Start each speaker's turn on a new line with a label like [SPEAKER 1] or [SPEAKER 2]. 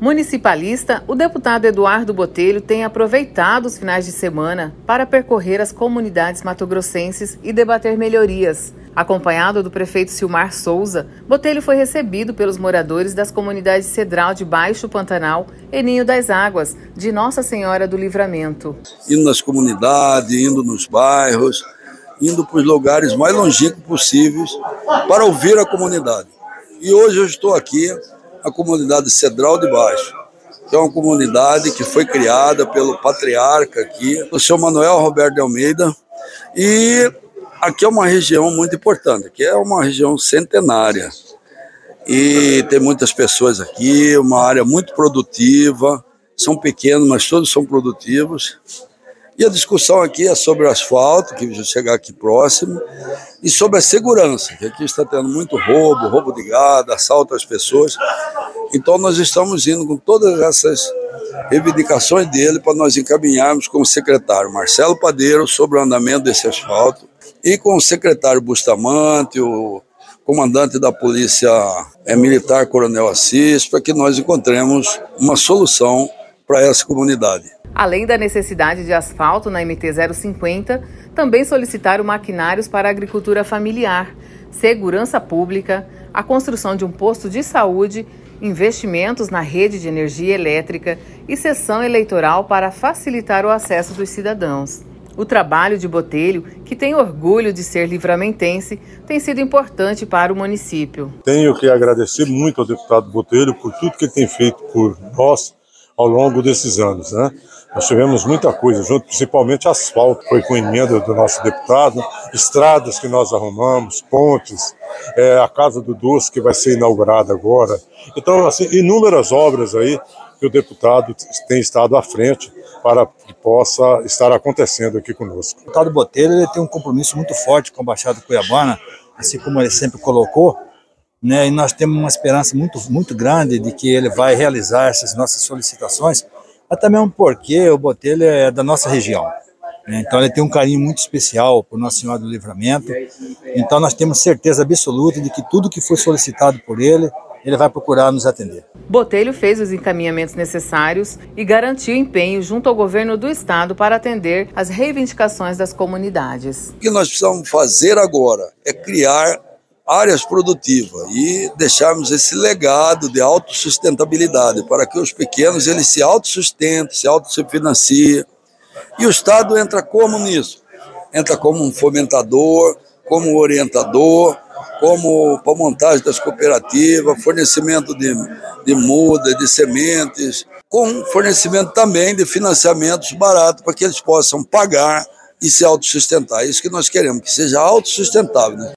[SPEAKER 1] Municipalista, o deputado Eduardo Botelho tem aproveitado os finais de semana para percorrer as comunidades matogrossenses e debater melhorias. Acompanhado do prefeito Silmar Souza, Botelho foi recebido pelos moradores das comunidades Cedral de Baixo Pantanal e Ninho das Águas, de Nossa Senhora do Livramento.
[SPEAKER 2] Indo nas comunidades, indo nos bairros, indo para os lugares mais longínquos possíveis para ouvir a comunidade. E hoje eu estou aqui a comunidade Cedral de Baixo, que é uma comunidade que foi criada pelo patriarca aqui, o senhor Manuel Roberto de Almeida, e aqui é uma região muito importante, que é uma região centenária. E tem muitas pessoas aqui, uma área muito produtiva, são pequenos, mas todos são produtivos. E a discussão aqui é sobre o asfalto, que vai chegar aqui próximo, e sobre a segurança, que aqui está tendo muito roubo, roubo de gado, assalto às pessoas. Então nós estamos indo com todas essas reivindicações dele para nós encaminharmos com o secretário Marcelo Padeiro sobre o andamento desse asfalto e com o secretário Bustamante, o comandante da Polícia é, Militar Coronel Assis, para que nós encontremos uma solução para essa comunidade.
[SPEAKER 1] Além da necessidade de asfalto na MT 050, também solicitaram maquinários para a agricultura familiar, segurança pública, a construção de um posto de saúde, investimentos na rede de energia elétrica e sessão eleitoral para facilitar o acesso dos cidadãos. O trabalho de Botelho, que tem orgulho de ser livramentense, tem sido importante para o município.
[SPEAKER 3] Tenho que agradecer muito ao deputado Botelho por tudo que ele tem feito por nós ao longo desses anos. Né? Nós tivemos muita coisa junto, principalmente asfalto, foi com emenda do nosso deputado, estradas que nós arrumamos, pontes, é, a Casa do Doce que vai ser inaugurada agora. Então, assim, inúmeras obras aí que o deputado tem estado à frente para que possa estar acontecendo aqui conosco.
[SPEAKER 4] O deputado Botelho ele tem um compromisso muito forte com a Baixada Cuiabana, assim como ele sempre colocou, né, e nós temos uma esperança muito, muito grande de que ele vai realizar essas nossas solicitações, até mesmo porque o Botelho é da nossa região. Né, então ele tem um carinho muito especial por Nossa Senhora do Livramento. Então nós temos certeza absoluta de que tudo que foi solicitado por ele, ele vai procurar nos atender.
[SPEAKER 1] Botelho fez os encaminhamentos necessários e garantiu empenho junto ao governo do estado para atender as reivindicações das comunidades.
[SPEAKER 2] O que nós precisamos fazer agora é criar áreas produtivas e deixarmos esse legado de autossustentabilidade para que os pequenos eles se autossustentem, se autossufinanciem. E o Estado entra como nisso? Entra como um fomentador, como orientador, como para montagem das cooperativas, fornecimento de, de muda, de sementes, com fornecimento também de financiamentos baratos para que eles possam pagar e se autossustentar. É isso que nós queremos, que seja autossustentável. Né?